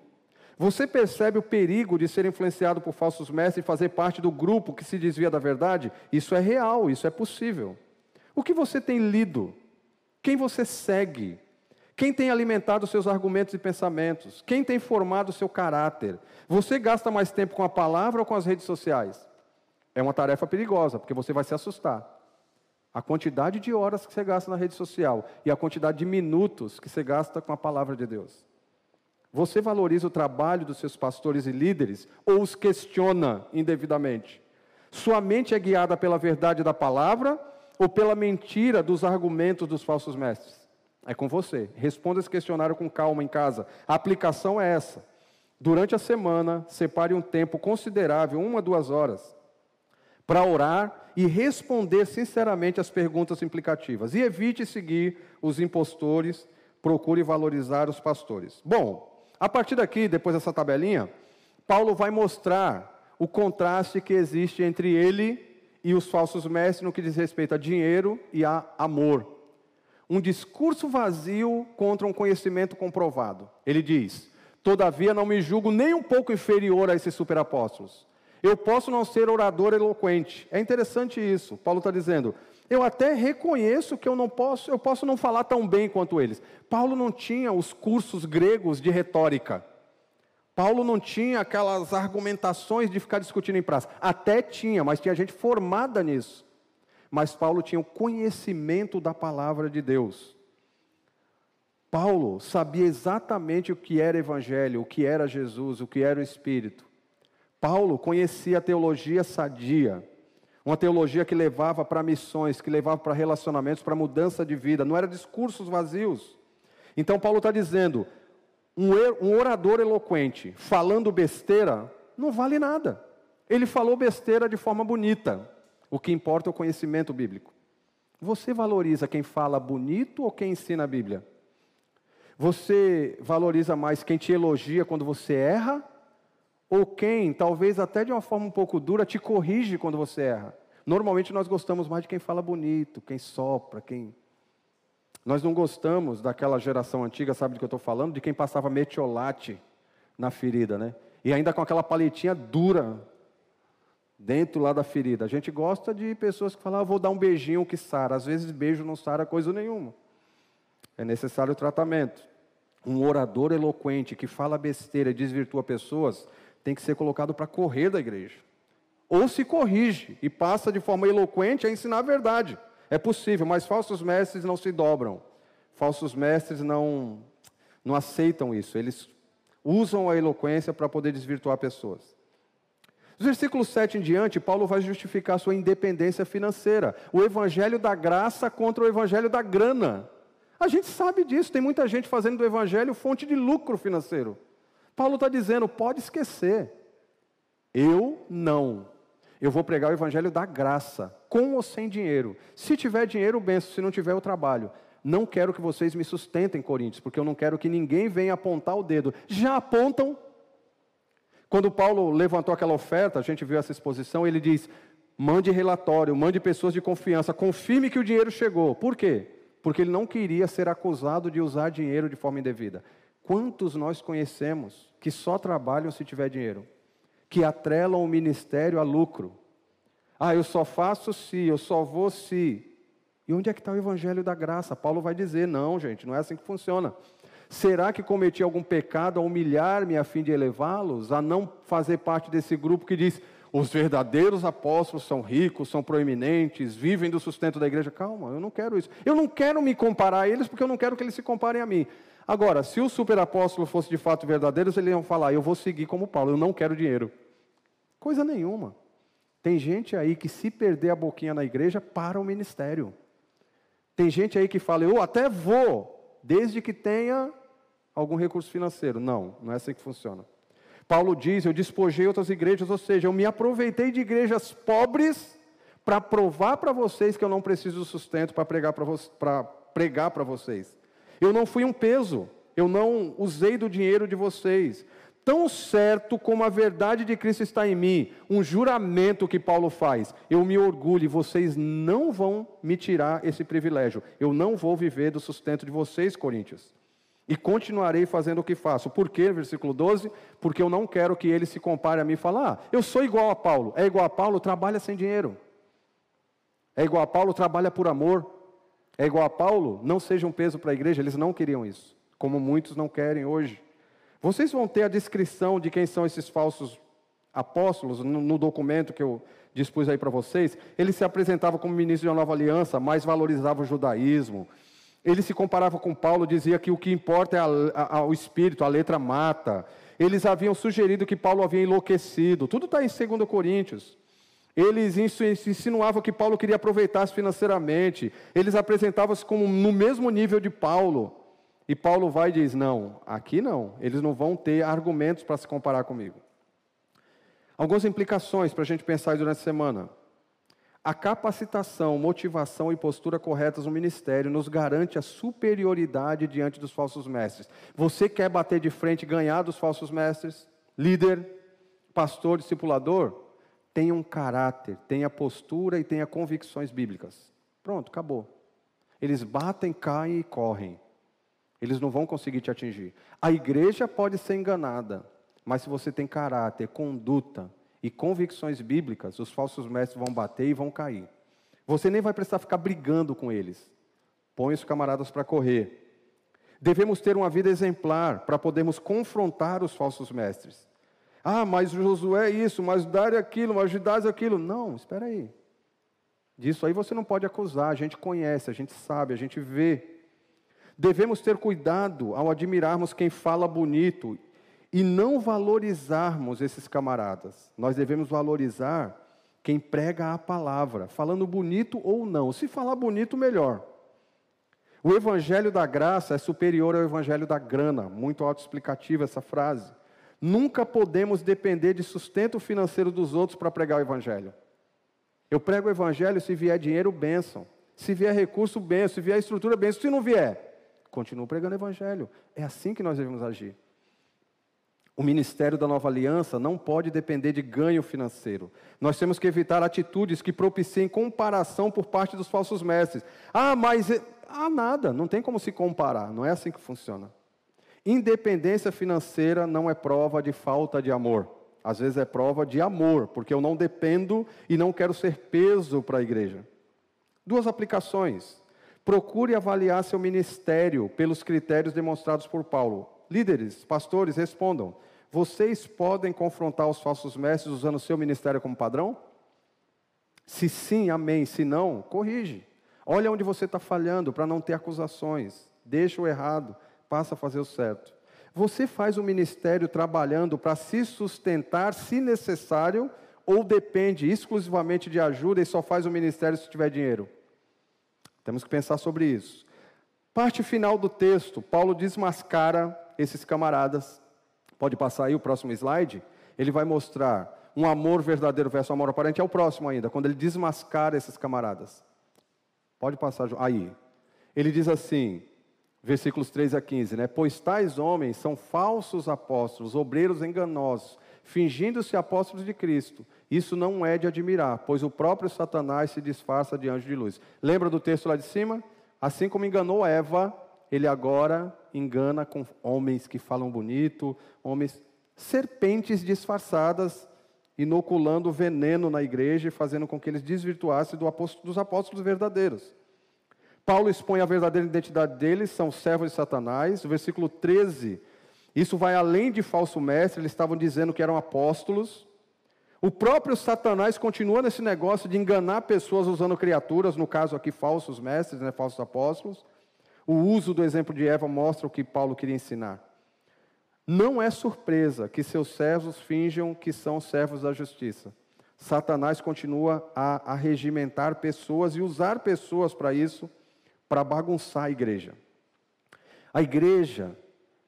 Você percebe o perigo de ser influenciado por falsos mestres e fazer parte do grupo que se desvia da verdade? Isso é real, isso é possível. O que você tem lido? Quem você segue? Quem tem alimentado seus argumentos e pensamentos? Quem tem formado seu caráter? Você gasta mais tempo com a palavra ou com as redes sociais? É uma tarefa perigosa, porque você vai se assustar. A quantidade de horas que você gasta na rede social e a quantidade de minutos que você gasta com a palavra de Deus. Você valoriza o trabalho dos seus pastores e líderes ou os questiona indevidamente? Sua mente é guiada pela verdade da palavra ou pela mentira dos argumentos dos falsos mestres? É com você. Responda esse questionário com calma em casa. A aplicação é essa. Durante a semana, separe um tempo considerável, uma, duas horas, para orar e responder sinceramente as perguntas implicativas. E evite seguir os impostores, procure valorizar os pastores. Bom, a partir daqui, depois dessa tabelinha, Paulo vai mostrar o contraste que existe entre ele e os falsos mestres no que diz respeito a dinheiro e a amor. Um discurso vazio contra um conhecimento comprovado. Ele diz: Todavia não me julgo nem um pouco inferior a esses superapóstolos. Eu posso não ser orador eloquente. É interessante isso. Paulo está dizendo: eu até reconheço que eu não posso, eu posso não falar tão bem quanto eles. Paulo não tinha os cursos gregos de retórica. Paulo não tinha aquelas argumentações de ficar discutindo em praça. Até tinha, mas tinha gente formada nisso. Mas Paulo tinha o conhecimento da palavra de Deus. Paulo sabia exatamente o que era evangelho, o que era Jesus, o que era o Espírito. Paulo conhecia a teologia sadia, uma teologia que levava para missões, que levava para relacionamentos, para mudança de vida, não era discursos vazios. Então Paulo está dizendo: um orador eloquente falando besteira não vale nada. Ele falou besteira de forma bonita. O que importa é o conhecimento bíblico. Você valoriza quem fala bonito ou quem ensina a Bíblia? Você valoriza mais quem te elogia quando você erra? Ou quem, talvez até de uma forma um pouco dura, te corrige quando você erra? Normalmente nós gostamos mais de quem fala bonito, quem sopra, quem nós não gostamos daquela geração antiga, sabe do que eu estou falando? De quem passava metiolate na ferida, né? E ainda com aquela paletinha dura dentro lá da ferida. A gente gosta de pessoas que falam, ah, vou dar um beijinho que sara. Às vezes beijo não sara coisa nenhuma. É necessário tratamento. Um orador eloquente que fala besteira e desvirtua pessoas tem que ser colocado para correr da igreja. Ou se corrige e passa de forma eloquente a ensinar a verdade. É possível, mas falsos mestres não se dobram. Falsos mestres não, não aceitam isso. Eles usam a eloquência para poder desvirtuar pessoas. Dos versículos 7 em diante, Paulo vai justificar sua independência financeira. O evangelho da graça contra o evangelho da grana. A gente sabe disso, tem muita gente fazendo do evangelho fonte de lucro financeiro. Paulo está dizendo: pode esquecer. Eu não. Eu vou pregar o evangelho da graça, com ou sem dinheiro. Se tiver dinheiro, benção, se não tiver, eu trabalho. Não quero que vocês me sustentem, Coríntios, porque eu não quero que ninguém venha apontar o dedo. Já apontam. Quando Paulo levantou aquela oferta, a gente viu essa exposição, ele diz: mande relatório, mande pessoas de confiança, confirme que o dinheiro chegou. Por quê? Porque ele não queria ser acusado de usar dinheiro de forma indevida. Quantos nós conhecemos que só trabalham se tiver dinheiro? que atrelam o ministério a lucro. Ah, eu só faço se, eu só vou se. E onde é que está o evangelho da graça? Paulo vai dizer: não, gente, não é assim que funciona. Será que cometi algum pecado a humilhar-me a fim de elevá-los, a não fazer parte desse grupo que diz os verdadeiros apóstolos são ricos, são proeminentes, vivem do sustento da igreja? Calma, eu não quero isso. Eu não quero me comparar a eles porque eu não quero que eles se comparem a mim. Agora, se o superapóstolo fosse de fato verdadeiro, eles iam falar: eu vou seguir como Paulo, eu não quero dinheiro. Coisa nenhuma. Tem gente aí que, se perder a boquinha na igreja, para o ministério. Tem gente aí que fala, eu até vou, desde que tenha algum recurso financeiro. Não, não é assim que funciona. Paulo diz: Eu despojei outras igrejas, ou seja, eu me aproveitei de igrejas pobres para provar para vocês que eu não preciso do sustento para pregar para vo pregar para vocês. Eu não fui um peso, eu não usei do dinheiro de vocês. Tão certo como a verdade de Cristo está em mim, um juramento que Paulo faz, eu me orgulho, vocês não vão me tirar esse privilégio. Eu não vou viver do sustento de vocês, Coríntios. E continuarei fazendo o que faço. Por quê? Versículo 12. Porque eu não quero que ele se compare a mim e fale, ah, eu sou igual a Paulo. É igual a Paulo, trabalha sem dinheiro. É igual a Paulo, trabalha por amor. É igual a Paulo, não seja um peso para a igreja. Eles não queriam isso, como muitos não querem hoje. Vocês vão ter a descrição de quem são esses falsos apóstolos no, documento que eu dispus aí para vocês. Ele se apresentava como ministro de uma nova aliança, mas valorizava o judaísmo. Ele se comparava com Paulo, dizia que o que importa é a, a, o espírito, a letra mata. Eles haviam sugerido que Paulo havia enlouquecido. Tudo está em 2 Coríntios. Eles insinuavam que Paulo queria aproveitar-se financeiramente. Eles apresentavam-se como no mesmo nível de Paulo. E Paulo vai e diz: Não, aqui não. Eles não vão ter argumentos para se comparar comigo. Algumas implicações para a gente pensar durante a semana. A capacitação, motivação e postura corretas no ministério nos garante a superioridade diante dos falsos mestres. Você quer bater de frente e ganhar dos falsos mestres? Líder, pastor, discipulador? Tenha um caráter, tenha postura e tenha convicções bíblicas. Pronto, acabou. Eles batem, caem e correm. Eles não vão conseguir te atingir. A igreja pode ser enganada, mas se você tem caráter, conduta, e convicções bíblicas, os falsos mestres vão bater e vão cair. Você nem vai precisar ficar brigando com eles. Põe os camaradas para correr. Devemos ter uma vida exemplar para podermos confrontar os falsos mestres. Ah, mas Josué é isso, mas Dário é aquilo, mas Judas é aquilo. Não, espera aí. Disso aí você não pode acusar, a gente conhece, a gente sabe, a gente vê. Devemos ter cuidado ao admirarmos quem fala bonito e não valorizarmos esses camaradas. Nós devemos valorizar quem prega a palavra, falando bonito ou não. Se falar bonito, melhor. O evangelho da graça é superior ao evangelho da grana. Muito autoexplicativa essa frase. Nunca podemos depender de sustento financeiro dos outros para pregar o evangelho. Eu prego o evangelho se vier dinheiro, bênção. Se vier recurso, bênção. Se vier estrutura, bênção. Se não vier, continuo pregando o evangelho. É assim que nós devemos agir. O ministério da nova aliança não pode depender de ganho financeiro. Nós temos que evitar atitudes que propiciem comparação por parte dos falsos mestres. Ah, mas. Ah, nada, não tem como se comparar, não é assim que funciona. Independência financeira não é prova de falta de amor. Às vezes é prova de amor, porque eu não dependo e não quero ser peso para a igreja. Duas aplicações. Procure avaliar seu ministério pelos critérios demonstrados por Paulo. Líderes, pastores, respondam. Vocês podem confrontar os falsos mestres usando o seu ministério como padrão? Se sim, amém. Se não, corrige. Olha onde você está falhando para não ter acusações. Deixa o errado, passa a fazer o certo. Você faz o ministério trabalhando para se sustentar, se necessário, ou depende exclusivamente de ajuda e só faz o ministério se tiver dinheiro? Temos que pensar sobre isso. Parte final do texto, Paulo desmascara esses camaradas. Pode passar aí o próximo slide? Ele vai mostrar um amor verdadeiro versus amor aparente. É o próximo ainda, quando ele desmascara esses camaradas. Pode passar aí. Ele diz assim, versículos 3 a 15, né? Pois tais homens são falsos apóstolos, obreiros enganosos, fingindo-se apóstolos de Cristo. Isso não é de admirar, pois o próprio Satanás se disfarça de anjo de luz. Lembra do texto lá de cima? Assim como enganou Eva, ele agora engana com homens que falam bonito, homens serpentes disfarçadas, inoculando veneno na igreja e fazendo com que eles desvirtuassem do apóstolo, dos apóstolos verdadeiros. Paulo expõe a verdadeira identidade deles, são servos de Satanás. O versículo 13, isso vai além de falso mestre, eles estavam dizendo que eram apóstolos. O próprio Satanás continua nesse negócio de enganar pessoas usando criaturas, no caso aqui falsos mestres, né, falsos apóstolos. O uso do exemplo de Eva mostra o que Paulo queria ensinar. Não é surpresa que seus servos finjam que são servos da justiça. Satanás continua a, a regimentar pessoas e usar pessoas para isso, para bagunçar a igreja. A igreja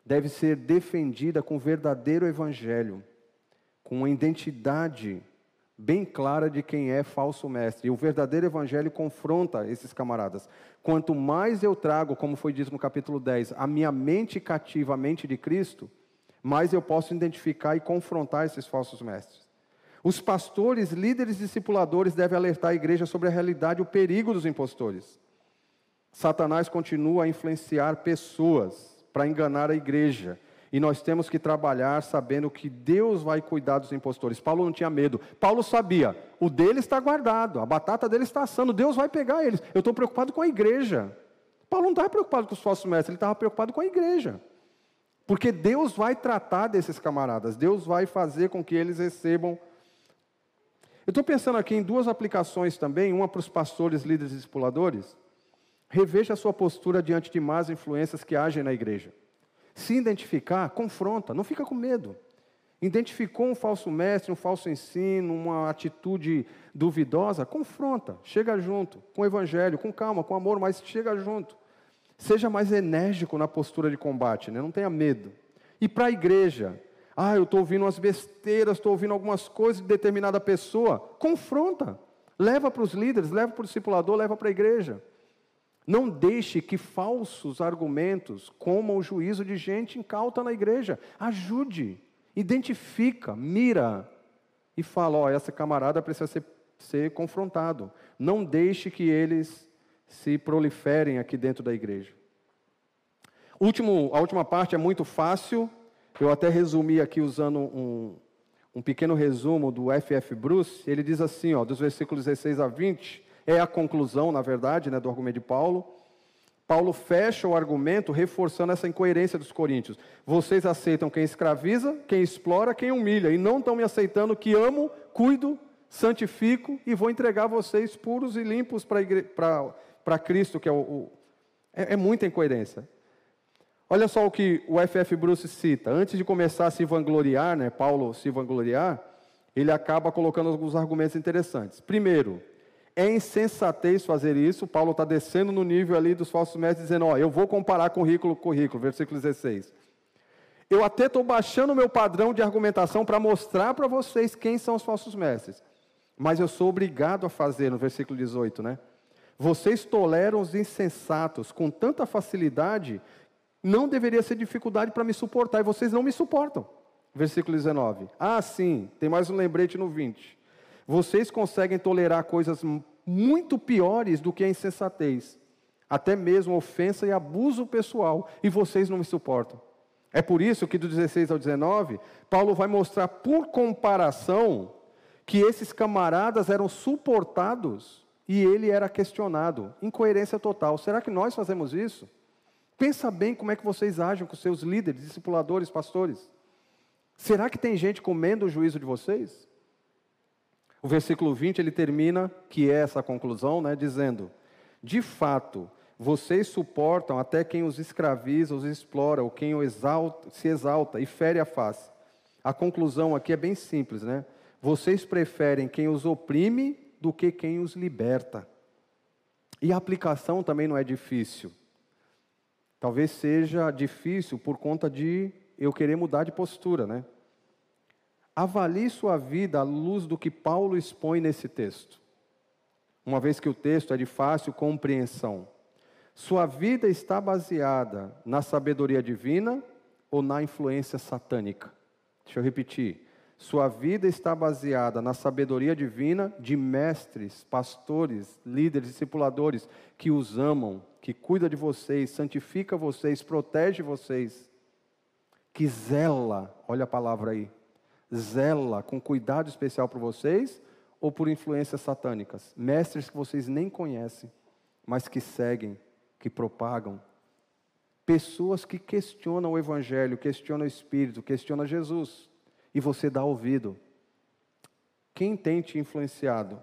deve ser defendida com verdadeiro evangelho, com uma identidade bem clara de quem é falso mestre. E o verdadeiro evangelho confronta esses camaradas. Quanto mais eu trago, como foi dito no capítulo 10, a minha mente cativa, a mente de Cristo, mais eu posso identificar e confrontar esses falsos mestres. Os pastores, líderes discipuladores devem alertar a igreja sobre a realidade e o perigo dos impostores. Satanás continua a influenciar pessoas para enganar a igreja. E nós temos que trabalhar sabendo que Deus vai cuidar dos impostores. Paulo não tinha medo. Paulo sabia, o dele está guardado, a batata dele está assando, Deus vai pegar eles. Eu estou preocupado com a igreja. Paulo não estava preocupado com os falsos mestres, ele estava preocupado com a igreja. Porque Deus vai tratar desses camaradas, Deus vai fazer com que eles recebam eu estou pensando aqui em duas aplicações também, uma para os pastores, líderes e discipuladores. Reveja a sua postura diante de más influências que agem na igreja. Se identificar, confronta, não fica com medo. Identificou um falso mestre, um falso ensino, uma atitude duvidosa, confronta, chega junto, com o evangelho, com calma, com amor, mas chega junto. Seja mais enérgico na postura de combate, né? não tenha medo. E para a igreja, ah, eu estou ouvindo umas besteiras, estou ouvindo algumas coisas de determinada pessoa. Confronta. Leva para os líderes, leva para o discipulador, leva para a igreja. Não deixe que falsos argumentos comam o juízo de gente incauta na igreja. Ajude, identifica, mira e fala: ó, essa camarada precisa ser, ser confrontado. Não deixe que eles se proliferem aqui dentro da igreja. Último, a última parte é muito fácil, eu até resumi aqui usando um, um pequeno resumo do F.F. Bruce. Ele diz assim, ó, dos versículos 16 a 20, é a conclusão, na verdade, né, do argumento de Paulo. Paulo fecha o argumento reforçando essa incoerência dos coríntios. Vocês aceitam quem escraviza, quem explora, quem humilha, e não estão me aceitando que amo, cuido, santifico e vou entregar vocês puros e limpos para Cristo, que é o. o é, é muita incoerência. Olha só o que o F.F. Bruce cita. Antes de começar a se vangloriar, né, Paulo se vangloriar, ele acaba colocando alguns argumentos interessantes. Primeiro, é insensatez fazer isso. Paulo está descendo no nível ali dos falsos mestres, dizendo: Ó, eu vou comparar currículo com currículo, versículo 16. Eu até estou baixando o meu padrão de argumentação para mostrar para vocês quem são os falsos mestres. Mas eu sou obrigado a fazer, no versículo 18, né? Vocês toleram os insensatos com tanta facilidade não deveria ser dificuldade para me suportar, e vocês não me suportam. Versículo 19. Ah, sim, tem mais um lembrete no 20. Vocês conseguem tolerar coisas muito piores do que a insensatez, até mesmo ofensa e abuso pessoal, e vocês não me suportam. É por isso que do 16 ao 19, Paulo vai mostrar por comparação que esses camaradas eram suportados e ele era questionado. Incoerência total. Será que nós fazemos isso? Pensa bem como é que vocês agem com seus líderes, discipuladores, pastores. Será que tem gente comendo o juízo de vocês? O versículo 20 ele termina, que é essa conclusão, né, dizendo: De fato, vocês suportam até quem os escraviza, os explora, ou quem exalta, se exalta e fere a face. A conclusão aqui é bem simples, né? Vocês preferem quem os oprime do que quem os liberta. E a aplicação também não é difícil. Talvez seja difícil por conta de eu querer mudar de postura, né? Avalie sua vida à luz do que Paulo expõe nesse texto. Uma vez que o texto é de fácil compreensão. Sua vida está baseada na sabedoria divina ou na influência satânica? Deixa eu repetir. Sua vida está baseada na sabedoria divina de mestres, pastores, líderes, discipuladores que os amam, que cuida de vocês, santifica vocês, protege vocês, que zela, olha a palavra aí, zela com cuidado especial por vocês ou por influências satânicas, mestres que vocês nem conhecem, mas que seguem, que propagam, pessoas que questionam o evangelho, questionam o espírito, questionam Jesus, e você dá ouvido. Quem tem te influenciado?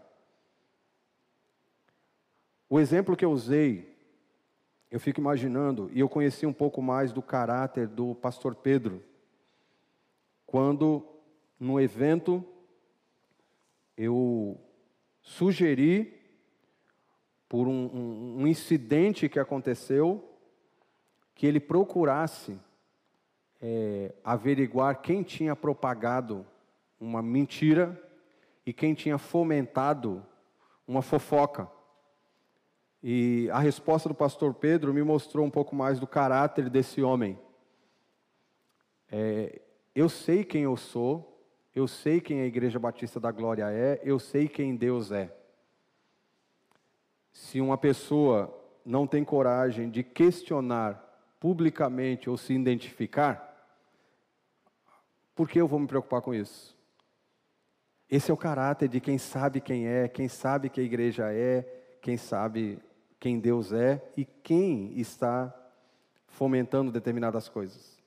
O exemplo que eu usei eu fico imaginando, e eu conheci um pouco mais do caráter do pastor Pedro, quando, no evento, eu sugeri, por um, um, um incidente que aconteceu, que ele procurasse é, averiguar quem tinha propagado uma mentira e quem tinha fomentado uma fofoca. E a resposta do pastor Pedro me mostrou um pouco mais do caráter desse homem. É, eu sei quem eu sou, eu sei quem a Igreja Batista da Glória é, eu sei quem Deus é. Se uma pessoa não tem coragem de questionar publicamente ou se identificar, por que eu vou me preocupar com isso? Esse é o caráter de quem sabe quem é, quem sabe que a igreja é, quem sabe quem Deus é e quem está fomentando determinadas coisas.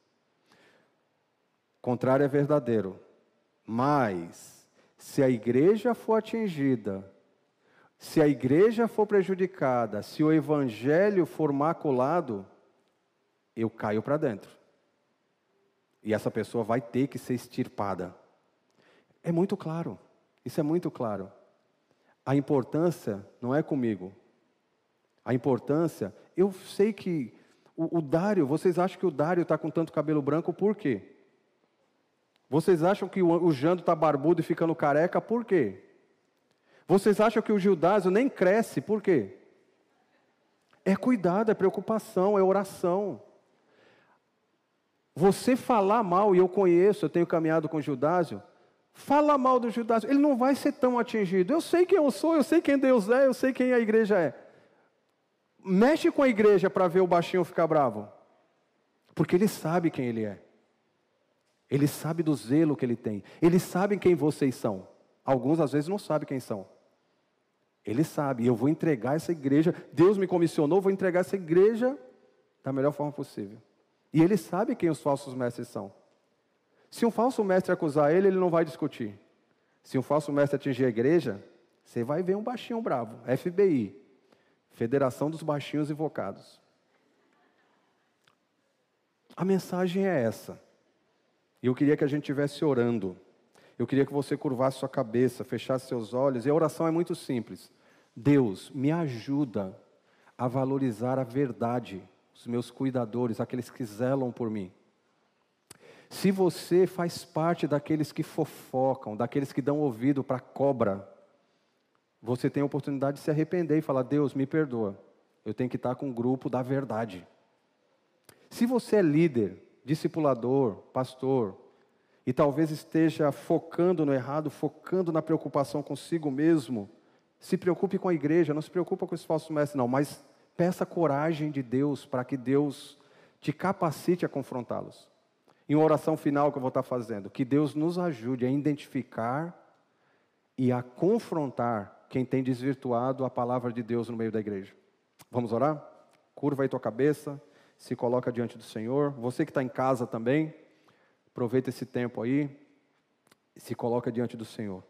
Contrário é verdadeiro, mas se a igreja for atingida, se a igreja for prejudicada, se o evangelho for maculado, eu caio para dentro. E essa pessoa vai ter que ser extirpada. É muito claro, isso é muito claro. A importância não é comigo. A importância, eu sei que o, o Dário, vocês acham que o Dário está com tanto cabelo branco por quê? Vocês acham que o, Jando está barbudo e ficando careca por quê? Vocês acham que o Gildásio nem cresce por quê? É cuidado, é preocupação, é oração. Você falar mal, e eu conheço, eu tenho caminhado com o Judásio, fala mal do Judásio, ele não vai ser tão atingido. Eu sei quem eu sou, eu sei quem Deus é, eu sei quem a igreja é. Mexe com a igreja para ver o baixinho ficar bravo. Porque ele sabe quem ele é. Ele sabe do zelo que ele tem. Ele sabe quem vocês são. Alguns às vezes não sabem quem são. Ele sabe, eu vou entregar essa igreja. Deus me comissionou, vou entregar essa igreja da melhor forma possível. E ele sabe quem os falsos mestres são. Se um falso mestre acusar ele, ele não vai discutir. Se um falso mestre atingir a igreja, você vai ver um baixinho bravo. FBI, Federação dos Baixinhos Invocados. A mensagem é essa. E eu queria que a gente estivesse orando. Eu queria que você curvasse sua cabeça, fechasse seus olhos. E a oração é muito simples. Deus, me ajuda a valorizar a verdade os meus cuidadores, aqueles que zelam por mim. Se você faz parte daqueles que fofocam, daqueles que dão ouvido para a cobra, você tem a oportunidade de se arrepender e falar: Deus, me perdoa, eu tenho que estar com o grupo da verdade. Se você é líder, discipulador, pastor, e talvez esteja focando no errado, focando na preocupação consigo mesmo, se preocupe com a igreja, não se preocupe com esse falso mestre, não, mas Peça coragem de Deus para que Deus te capacite a confrontá-los. Em uma oração final que eu vou estar fazendo, que Deus nos ajude a identificar e a confrontar quem tem desvirtuado a palavra de Deus no meio da igreja. Vamos orar? Curva aí tua cabeça, se coloca diante do Senhor. Você que está em casa também, aproveita esse tempo aí, se coloca diante do Senhor.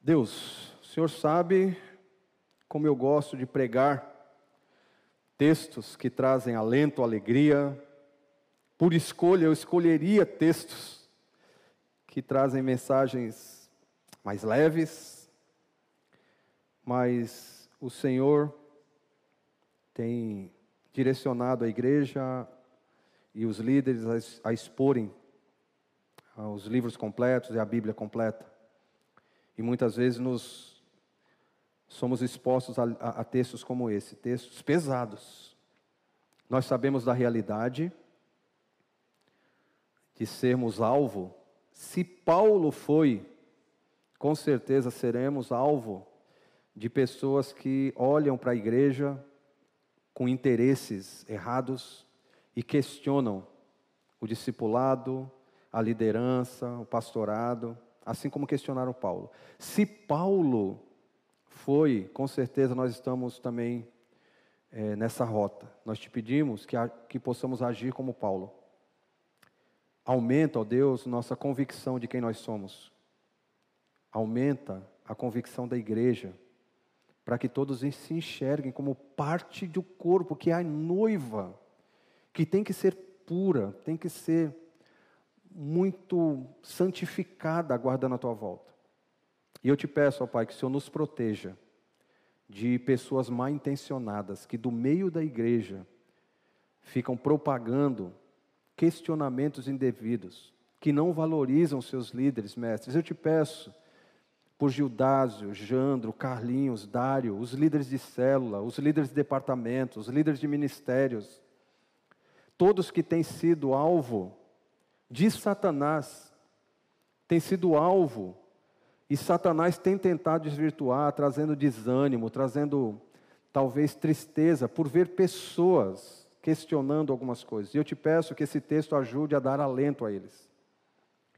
Deus, o Senhor sabe como eu gosto de pregar textos que trazem alento, alegria. Por escolha, eu escolheria textos que trazem mensagens mais leves, mas o Senhor tem direcionado a igreja e os líderes a, exporem os livros completos e a Bíblia completa. E muitas vezes nos somos expostos a, a, a textos como esse, textos pesados. Nós sabemos da realidade de sermos alvo. Se Paulo foi, com certeza seremos alvo de pessoas que olham para a igreja com interesses errados e questionam o discipulado, a liderança, o pastorado assim como questionaram Paulo. Se Paulo foi, com certeza nós estamos também é, nessa rota. Nós te pedimos que, que possamos agir como Paulo. Aumenta, ó Deus, nossa convicção de quem nós somos. Aumenta a convicção da igreja, para que todos se enxerguem como parte do corpo, que é a noiva, que tem que ser pura, tem que ser muito santificada aguardando a tua volta. E eu te peço, ó Pai, que o Senhor nos proteja de pessoas mal intencionadas que do meio da igreja ficam propagando questionamentos indevidos, que não valorizam seus líderes, mestres. Eu te peço por Gildásio, Jandro, Carlinhos, Dário, os líderes de célula, os líderes de departamento, os líderes de ministérios, todos que têm sido alvo de Satanás, têm sido alvo, e Satanás tem tentado desvirtuar, trazendo desânimo, trazendo talvez tristeza por ver pessoas questionando algumas coisas. E eu te peço que esse texto ajude a dar alento a eles,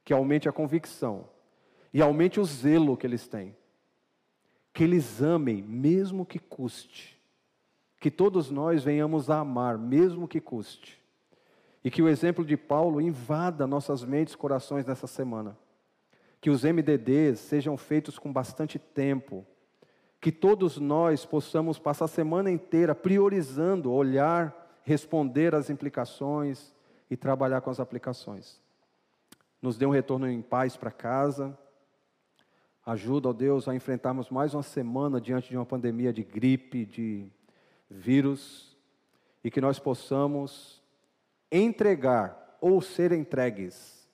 que aumente a convicção e aumente o zelo que eles têm. Que eles amem, mesmo que custe. Que todos nós venhamos a amar, mesmo que custe. E que o exemplo de Paulo invada nossas mentes e corações nessa semana. Que os MDDs sejam feitos com bastante tempo. Que todos nós possamos passar a semana inteira priorizando, olhar, responder às implicações e trabalhar com as aplicações. Nos dê um retorno em paz para casa Ajuda, ó Deus, a enfrentarmos mais uma semana diante de uma pandemia de gripe, de vírus, e que nós possamos entregar ou ser entregues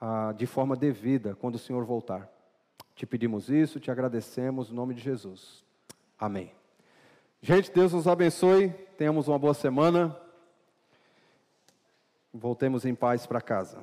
ah, de forma devida quando o Senhor voltar. Te pedimos isso, te agradecemos em nome de Jesus. Amém. Gente, Deus nos abençoe, tenhamos uma boa semana. Voltemos em paz para casa.